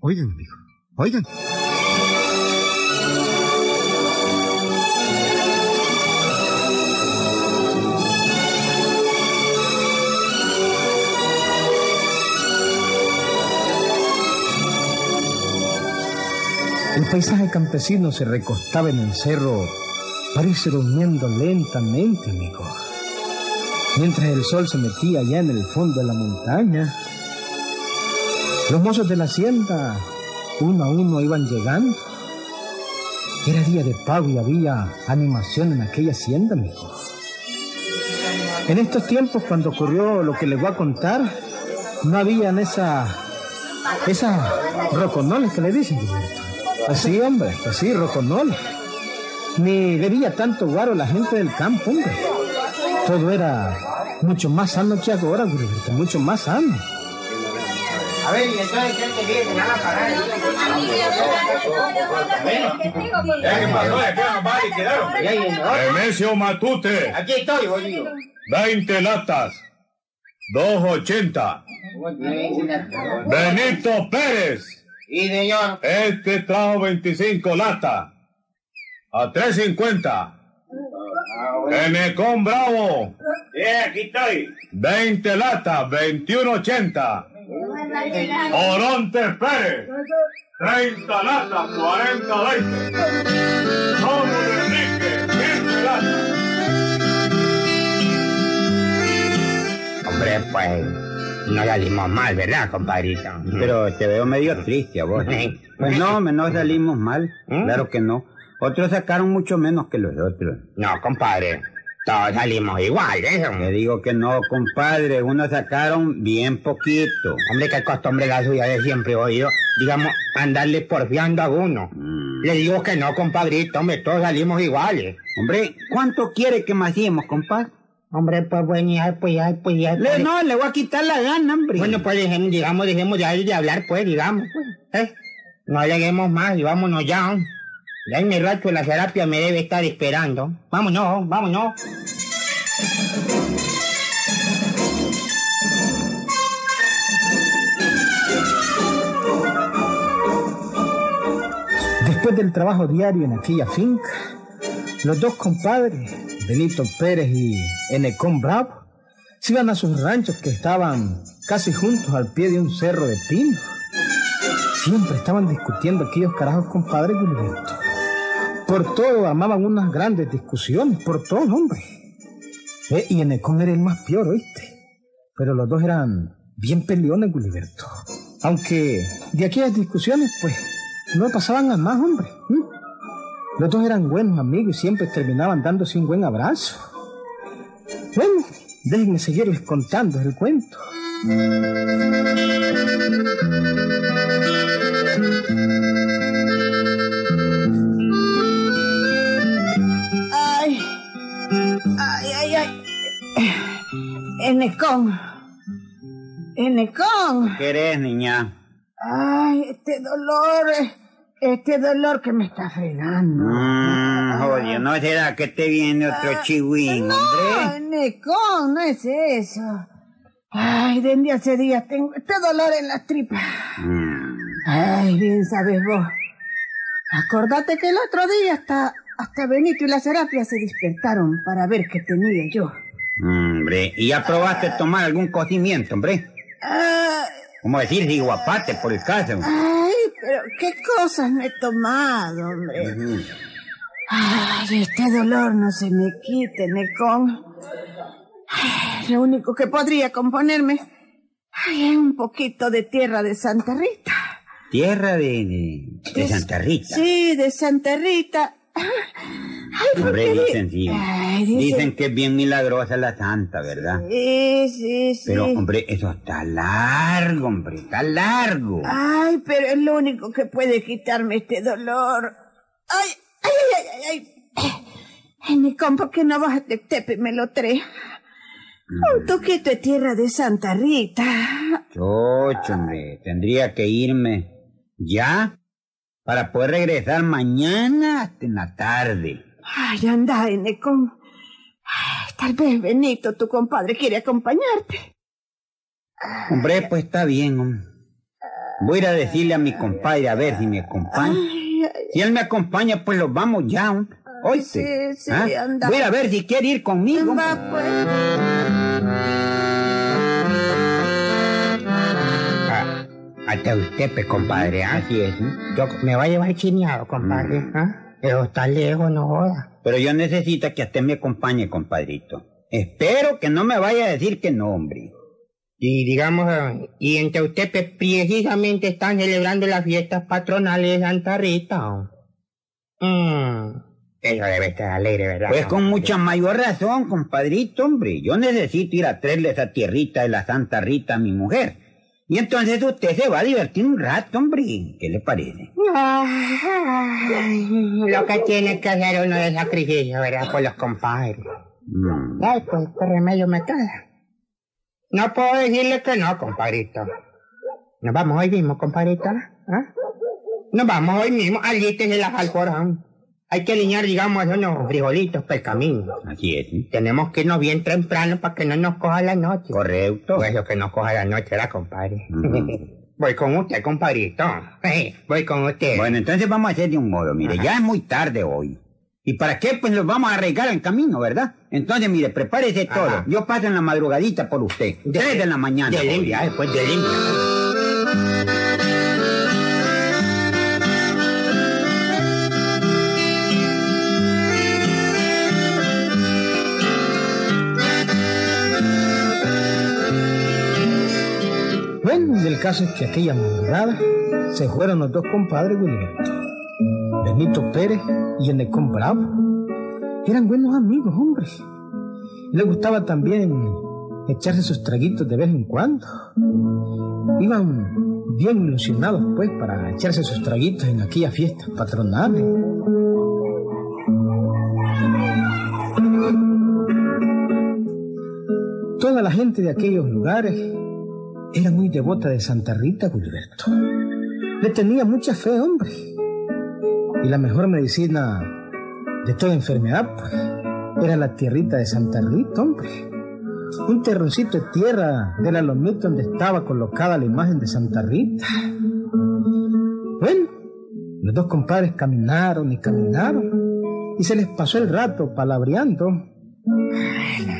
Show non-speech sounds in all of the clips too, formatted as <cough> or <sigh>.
Oigan, amigo, oigan. El paisaje campesino se recostaba en el cerro, parece durmiendo lentamente, amigo. Mientras el sol se metía allá en el fondo de la montaña, los mozos de la hacienda, uno a uno, iban llegando. Era día de pago y había animación en aquella hacienda, amigo. En estos tiempos, cuando ocurrió lo que les voy a contar, no habían esa, esas roconoles que le dicen. Así, hombre, así, roconol. Ni bebía tanto guaro la gente del campo, hombre. Todo era mucho más sano que ahora, mucho más sano. A ver, y entonces, ¿qué te viene? Van a parar. ¿Qué pasó? ¿Qué más y quedaron? Ya. Nemesio Matute, Aquí estoy, boludo. 20 latas. 2.80. Benito Pérez, Y señor, este trajo 25 latas. A 3.50. Enecón Bravo, Sí, aquí estoy. 20 latas, 21.80. Oronte Pérez, 30 latas, 40, 20. Somos Enrique, 15 latas. Hombre, pues no salimos mal, ¿verdad, compadrito? Pero te veo medio triste a vos. <laughs> Pues no, no salimos mal. ¿Mm? Claro que no. Otros sacaron mucho menos que los otros. No, compadre, todos salimos igual, ¿eh? Te digo que no, compadre. Unos sacaron bien poquito. Hombre, qué costumbre la suya de siempre, oído. Digamos, andarle porfiando a uno. Mm. Le digo que no, compadrito, hombre, todos salimos iguales. Hombre, ¿cuánto quiere que macíemos, compadre? Hombre, pues bueno, ya, pues ya, pues ya. Le- no, le voy a quitar la gana, hombre. Bueno, pues dejemos, digamos, dejemos ya de hablar, pues, digamos, pues, ¿eh? No aleguemos más y vámonos ya. ¿no? Ya en mi racho la terapia me debe estar esperando. Vámonos, vámonos. Después del trabajo diario en aquella finca, los dos compadres, Benito Pérez y Enecón Bravo, se iban a sus ranchos que estaban casi juntos al pie de un cerro de pinos. Siempre estaban discutiendo aquellos carajos compadres Gilberto. Por todo armaban unas grandes discusiones, por todo, hombre. Eh, y Enecón era el más peor, ¿oíste? Pero los dos eran bien peleones, Gilberto. Aunque de aquellas discusiones, pues, no pasaban a más, hombre. Los dos eran buenos amigos y siempre terminaban dándose un buen abrazo. Bueno, déjenme seguirles contando el cuento. Enecón. Enecón. ¿Qué eres, niña? Ay, este dolor, este dolor que me está fregando. Mmm, oye, ¿no será que te viene otro chihuín, No, hombre? Enecón, no es eso. Ay, desde hace días tengo este dolor en las tripas. Mm, Ay, bien sabes vos. Acordate que el otro día hasta, hasta Benito y la Serapia se despertaron para ver qué tenía yo. Hombre, ¿y ya probaste tomar algún cocimiento, hombre? Ay, Como decir, de guapate, por el caso. ay, pero qué cosas me he tomado, hombre. Ay, este dolor no se me quite, Necón. Lo único que podría componerme ay, es un poquito de tierra de Santa Rita. Tierra de, de, de Santa Rita. Sí, de Santa Rita. Ay, ¿por Hombre, dicen, sí. Ay, dicen- Dicen que es bien milagrosa la santa, ¿verdad? Sí, sí, sí. Pero, hombre, eso está largo, hombre, está largo. Ay, pero es lo único que puede quitarme este dolor. Ay, ay, ay, ay, ay. Ay, mi compa, que no vas de tepe, me lo trae. Un toquito de tierra de Santa Rita. Chocho, hombre, tendría que irme ya para poder regresar mañana hasta en la tarde. Ay, anda, Enecón. Tal vez Benito, tu compadre, quiere acompañarte. Hombre, pues está bien, hombre. Voy a ir a decirle a mi compadre a ver si me acompaña. Ay, ay, Si él me acompaña, pues los vamos ya. ¿no? Oíste. sí, sí, ¿Ah? anda. Voy a ver si quiere ir conmigo. va, pues. Ah, hasta usted, pues, compadre. Así es. ¿no? Yo, me va a llevar chineado, compadre, ¿ah? Pero está lejos, no joda. Pero yo necesito que usted me acompañe, compadrito. Espero que no me vaya a decir que no, hombre. Y digamos, y entre usted pues, precisamente están celebrando las fiestas patronales de Santa Rita. Mm, eso debe estar alegre, ¿verdad? Pues con mucha mayor razón, compadrito, hombre. Yo necesito ir a traerle esa tierrita de la Santa Rita a mi mujer. Y entonces usted se va a divertir un rato, hombre. ¿Qué le parece? Ay, lo que tiene que hacer uno de sacrificio, ¿verdad? Por los compadres. Ay, pues, ¿qué remedio me queda? No puedo decirle que no, compadrito. Nos vamos hoy mismo, compadrito. ¿ah? Nos vamos hoy mismo. Alístese las alforjas. Hay que alinear, digamos, unos frijolitos para el camino. Así es. Tenemos que irnos bien temprano para que no nos coja la noche. Correcto. Pues lo que nos coja la noche, ¿verdad, compadre? Ujú. <laughs> Voy con usted, compadrito. <laughs> Voy con usted. Bueno, entonces vamos a hacer de un modo. Mire, Ajá. ya es muy tarde hoy. ¿Y para qué? Pues nos vamos a arriesgar el camino, ¿verdad? Entonces, mire, prepárese Ajá. todo. Yo paso en la madrugadita por usted. Tres de la mañana. De limpia, después de limpia. Bueno, y el caso es que aquella madrugada se fueron los dos compadres Wilberto. Benito Pérez y Enecón Bravo. Eran buenos amigos, hombre. Les gustaba también echarse sus traguitos de vez en cuando. Iban bien ilusionados, pues, para echarse sus traguitos en aquellas fiestas patronales. Toda la gente de aquellos lugares era muy devota de Santa Rita, Gilberto. Le tenía mucha fe, hombre. Y la mejor medicina de toda enfermedad, pues, era la tierrita de Santa Rita, hombre. Un terroncito de tierra de la lomita donde estaba colocada la imagen de Santa Rita. Bueno, los dos compadres caminaron y caminaron y se les pasó el rato palabreando.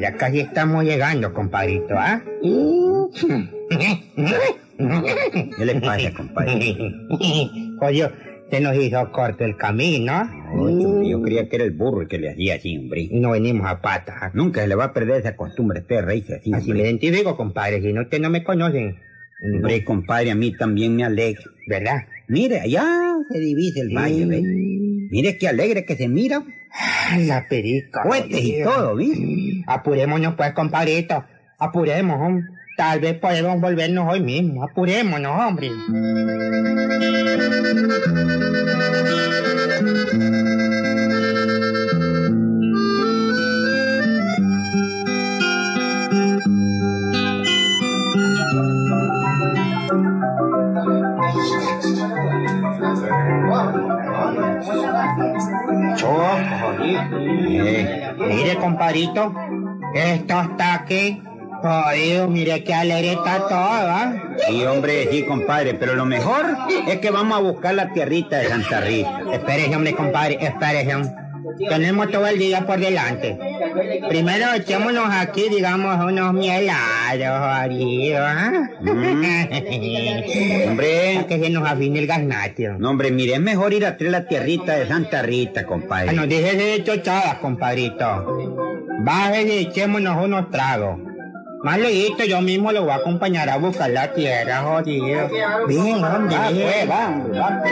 Ya casi estamos llegando, compadrito, ¿ah? ¿Qué le pasa, compadre? Oye, se nos hizo corto el camino. Oye, hombre, yo creía que era el burro el que le hacía así, hombre. Y no venimos a patas. Nunca se le va a perder esa costumbre, usted reírse así, Así me identifico, compadre, si no, ustedes no me conocen. Hombre, compadre, a mí también me alegra. ¿Verdad? Mire, allá se divisa el valle, ¿ve? Mire qué alegre que se mira. Ay, la perica. Cohetes y todo, ¿viste? Apurémonos, pues, compadrito. Apuremos, hombre. Tal vez podemos volvernos hoy mismo. Apurémonos, hombre. Eh, Mire, compadrito, esto está aquí. Jodido, mire qué alegre está todo, ¿ah? sí, hombre, sí, compadre, pero lo mejor es que vamos a buscar la tierrita de Santa Rita. Espérese, hombre, compadre, espérese. hombre. Tenemos todo el día por delante. Primero echémonos aquí, digamos, unos mielados, jodido, ¿ah? Hombre, que se nos afine el gasnatio. no, hombre, mire, es mejor ir a traer la tierrita de Santa Rita, Ah, No, compadre. déjese de chochadas, compadrito. Bájese y echémonos unos tragos. Más leíto, yo mismo lo voy a acompañar a buscar la tierra, jodido. Bien, hombre, Va, bien. pues, va, va.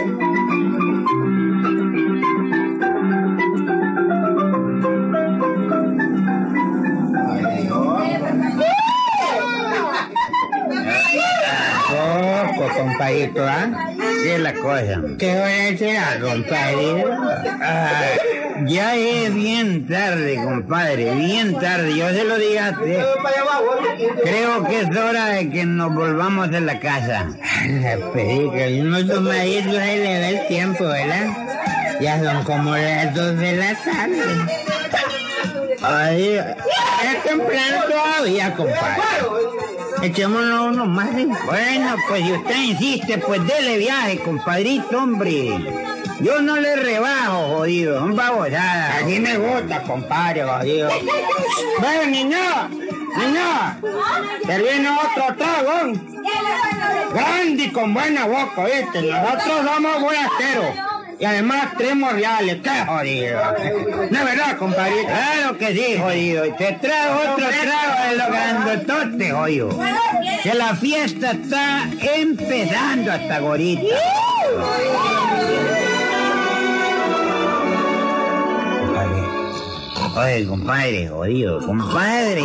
Poco, compadrito, ¿ah? ¿Qué es la cosa? ¿Qué hora será, compadrito? Ah, ya es bien tarde, compadre, bien tarde. Yo se lo digo a usted. Creo que es hora de que nos volvamos a la casa. Y unos tomaditos ahí le da el tiempo, ¿verdad? Ya son como las dos de la tarde. Es temprano todavía, compadre. Echémonos uno más. Bueno, pues si usted insiste, pues dele viaje, compadrito, hombre. Yo no le rebajo, jodido, son babosadas. Así me gusta, compadre, jodido. Ven, niño, niño. Te viene otro trago. Grande y con buena boca, ¿viste? Nosotros somos boyasteros. Y además tenemos reales, qué jodido. No es verdad, compadrito. Claro que sí, jodido. Y te traigo otro trago de los grandototes, jodido. Que la fiesta está empezando hasta gorita. Oye, compadre, jodido, compadre.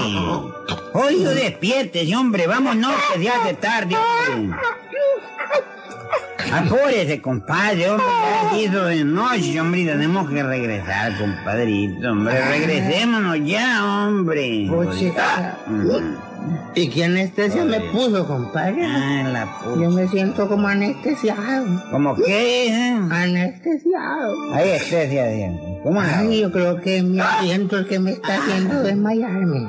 Jodido, despiértese, hombre. Vámonos, que ya hace tarde, hombre. Apúrese, compadre, hombre. Ya hizo de noche, hombre. y Tenemos que regresar, compadrito, hombre. Regresémonos ya, hombre. Puchica. Mm. ¿Y qué anestesia me puso, compadre? Ah, la Yo me siento como anestesiado. ¿Cómo qué? eh? Anestesiado. Ahí anestesia, bien. ¿Cómo Ay, yo creo que es mi aliento el que me está haciendo desmayarme.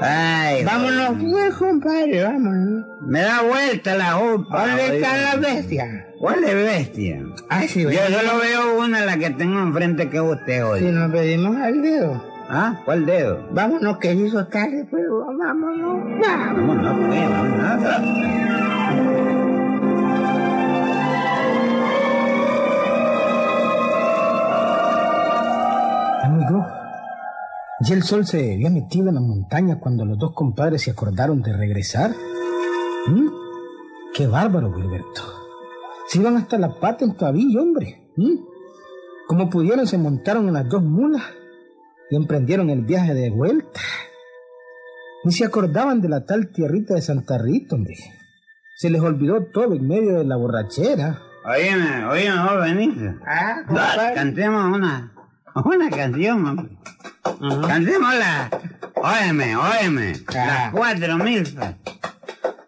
Ay, Vámonos, pues, compadre, vámonos. me da vuelta la jupa. ¿Dónde está jodido. la bestia? ¿Cuál es bestia? Ah, sí, Yo solo veo una, la que tengo enfrente que usted hoy. Si nos pedimos al dedo. ¿Ah? ¿Cuál dedo? Vámonos, que hizo tarde, pero vámonos. Vámonos. Vámonos, pues, vámonos. Ya el sol se había metido en la montaña cuando los dos compadres se acordaron de regresar. ¿Mm? ¡Qué bárbaro, Gilberto! Se iban hasta la pata en Tabillo, hombre. ¿Mm? Como pudieron, se montaron en las dos mulas y emprendieron el viaje de vuelta. Ni se acordaban de la tal tierrita de Santa Rita, hombre. Se les olvidó todo en medio de la borrachera. Oíme, oíme, vos venís. Ah, compadre. Cantemos una, una canción, hombre. Cantémosla. Óyeme, óyeme. Ah. Las cuatro mil.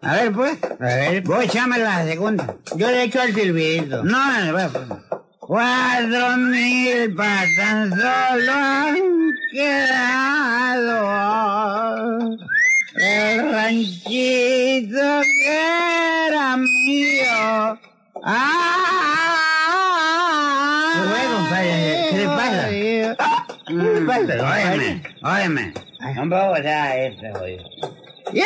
A ver, pues. A ver, Vos echame la segunda. yo le echo al silbito. No, no, va, pues. Cuatro mil para tan solo han quedado. El ranchito que era mío. ¡Ah! Qué bueno, compadre, ¿qué le pasa? Óyeme, óyeme. No me voy a este, jodido. ¡Ya!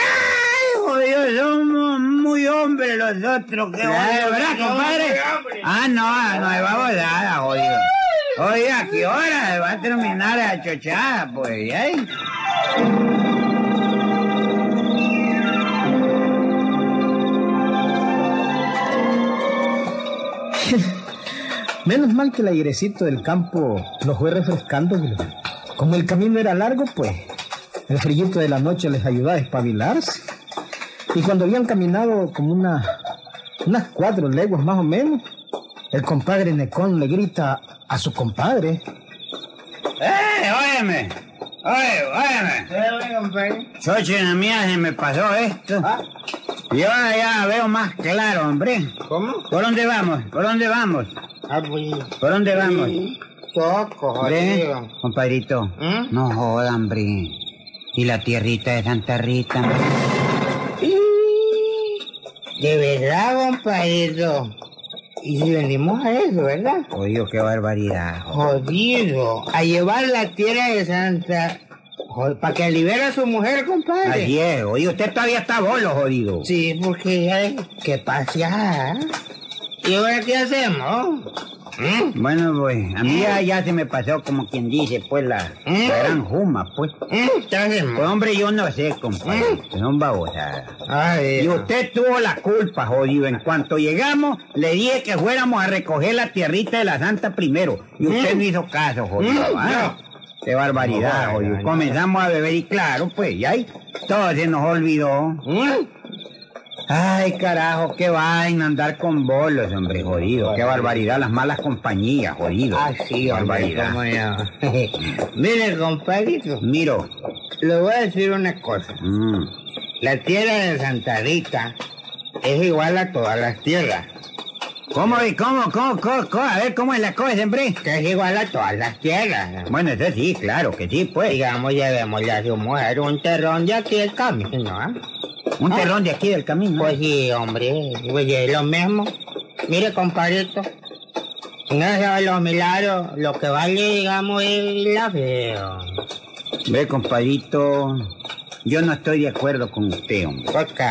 Jodido, somos muy hombres los otros, que jodido, ¿verdad, compadre? Ah, no, no, vamos nada, jodido. Oye, ¿a qué hora se va a terminar la chochada, pues? ¿eh? <laughs> Menos mal que el airecito del campo los fue refrescando. Como el camino era largo, pues el frillito de la noche les ayudó a despabilarse. Y cuando habían caminado como una, unas cuatro leguas más o menos, el compadre Necón le grita a su compadre. ¡Eh, óyeme! Oye, óyeme. ¿Qué, compadre? Xochitl mía se me pasó esto. Y ahora ya veo más claro, hombre. ¿Cómo? ¿Por dónde vamos? ¿Por dónde vamos? ¿Por dónde vamos? Toco, jodido. compadrito, ¿Mm? no joda, hombre. Y la tierrita de Santa Rita. De verdad, compadrito. Y si venimos a eso, ¿verdad? Oye, qué barbaridad. Jodido. A llevar la tierra de Santa. Para que libere a su mujer, compadre. Es, oye, usted todavía está bolo, jodido. Sí, porque ya es que pasear. ¿Y ahora qué hacemos? ¿Mm? Bueno, pues, a mí ya, ya se me pasó como quien dice, pues, la, la gran juma, pues. ¿Qué hacemos? Pues, hombre, yo no sé, compadre, que son babosadas. Ay, Y usted tuvo la culpa, jodido. En cuanto llegamos, le dije que fuéramos a recoger la tierrita de la Santa primero. Y usted no hizo caso, jodido. ¿ah? Qué barbaridad, No, jodido. no, no. Comenzamos a beber y claro, pues, y ahí todo se nos olvidó. ¿Mm? Ay, carajo, qué vaina andar con bolos, hombre, jodido. Qué barbaridad, las malas compañías, jodido. Ah, sí, hombre, barbaridad. no. <laughs> Mire, compadrito, Miro. le voy a decir una cosa. Mm. La tierra de Santa Rita es igual a todas las tierras. ¿Cómo, y cómo, cómo, cómo, cómo? A ver, ¿cómo es la cosa, hombre? Que es igual a todas las tierras. Bueno, eso sí, claro que sí, pues. Digamos, llevémosle a su mujer un terrón de aquí el camino, ¿ah? Un terrón de aquí del camino. Pues sí, hombre, oye, lo mismo. Mire, compadrito, no es los milagros, lo que vale, digamos, es la fe. Ve, compadrito, yo no estoy de acuerdo con usted, hombre. ¿Por qué?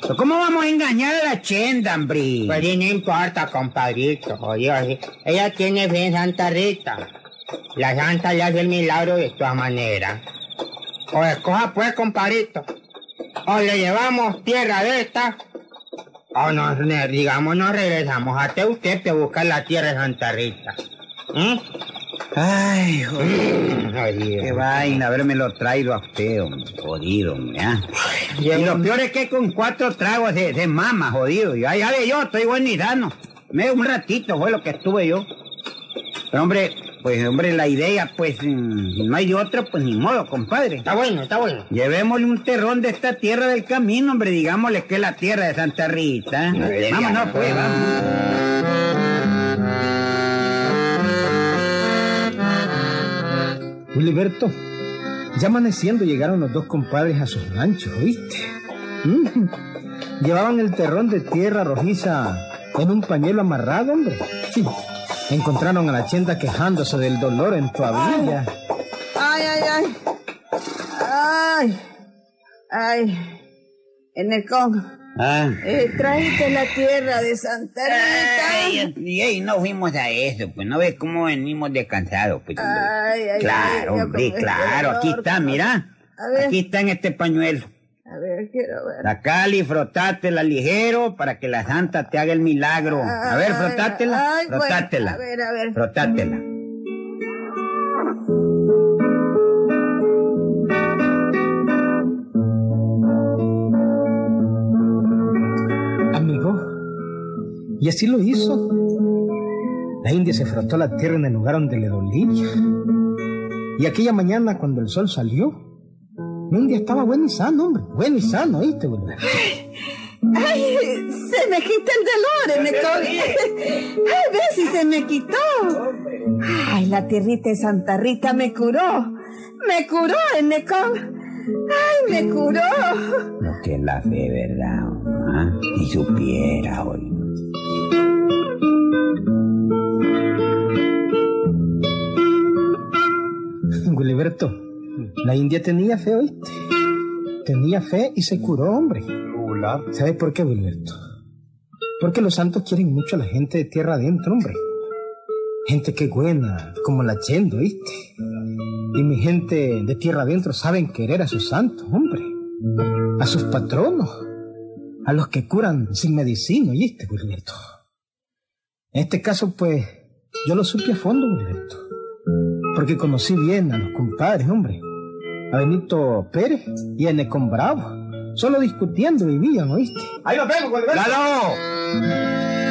Pero ¿Cómo vamos a engañar a la chenda, hombre? Pues sí, no importa, compadrito. Oye, ella tiene fe en Santa Rita. La Santa le hace el milagro de todas maneras. O escoja pues, compadrito. O le llevamos tierra de esta. O nos, ne- digamos, nos regresamos hasta usted que busca la tierra de Santa Rita. ¿Mm? Ay, joder. Oye, Qué vaina haberme lo traído a usted, hombre. Jodido, hombre. ¿ah? Y lo peor es que con cuatro tragos de, de mama, jodido. Ya, ya ve yo, estoy buen y sano. Me un ratito fue lo que estuve yo. Pero, hombre, pues, hombre, la idea, pues, mm, no hay otra, pues, ni modo, compadre. Está bueno, está bueno. Llevémosle un terrón de esta tierra del camino, hombre, digámosle que es la tierra de Santa Rita. Vámonos, pues, vamos. Wiliberto, ya amaneciendo llegaron los dos compadres a sus ranchos, ¿oíste? Mm. Llevaban el terrón de tierra rojiza en un pañuelo amarrado, hombre. Sí. Encontraron a la chenda quejándose del dolor en tu abrilla. Ay, ay, ay. Ay. Ay. En el con. Ah. Eh, tráete la tierra de Santa Ay, Rita. y ahí no fuimos a eso, pues no ves cómo venimos descansados, pues. Ay, ay, claro, ay, hombre, claro, aquí está, mira. A ver. Aquí está en este pañuelo. A ver, quiero ver. Sacala y frotátela ligero para que la santa te haga el milagro. A ver, Ay, frotátela, ay, bueno, frotátela. a ver, a ver. Frotátela. Amigo, y así lo hizo. La india se frotó la tierra en el lugar donde le dolía. Y aquella mañana, cuando el sol salió, la india estaba buena y sano, hombre. Buena y sano, ¿oíste, Wilber? Ay, se me quita el dolor, me <laughs> Ay, ve si se me quitó. Ay, la tierrita de Santa Rita me curó. Me curó, Enecón. Ay, me curó. Lo que la fe, ¿verdad? ¿Ah? Si supiera hoy. <laughs> Wiliberto, la india tenía fe, ¿oíste? Tenía fe y se curó, hombre. ¿Sabe por qué, Wilberto? Porque los santos quieren mucho a la gente de tierra adentro, hombre. Gente que buena, como la Chendo, ¿viste? Y mi gente de tierra adentro saben querer a sus santos, hombre. A sus patronos. A los que curan sin medicina, ¿oíste, Wilberto? En este caso, pues, yo lo supe a fondo, Wilberto. Porque conocí bien a los compadres, hombre. A Benito Pérez y a Necon Bravo. Solo discutiendo vivían, ¿oíste? Ahí nos vemos, Wilberto. ¡Lalo!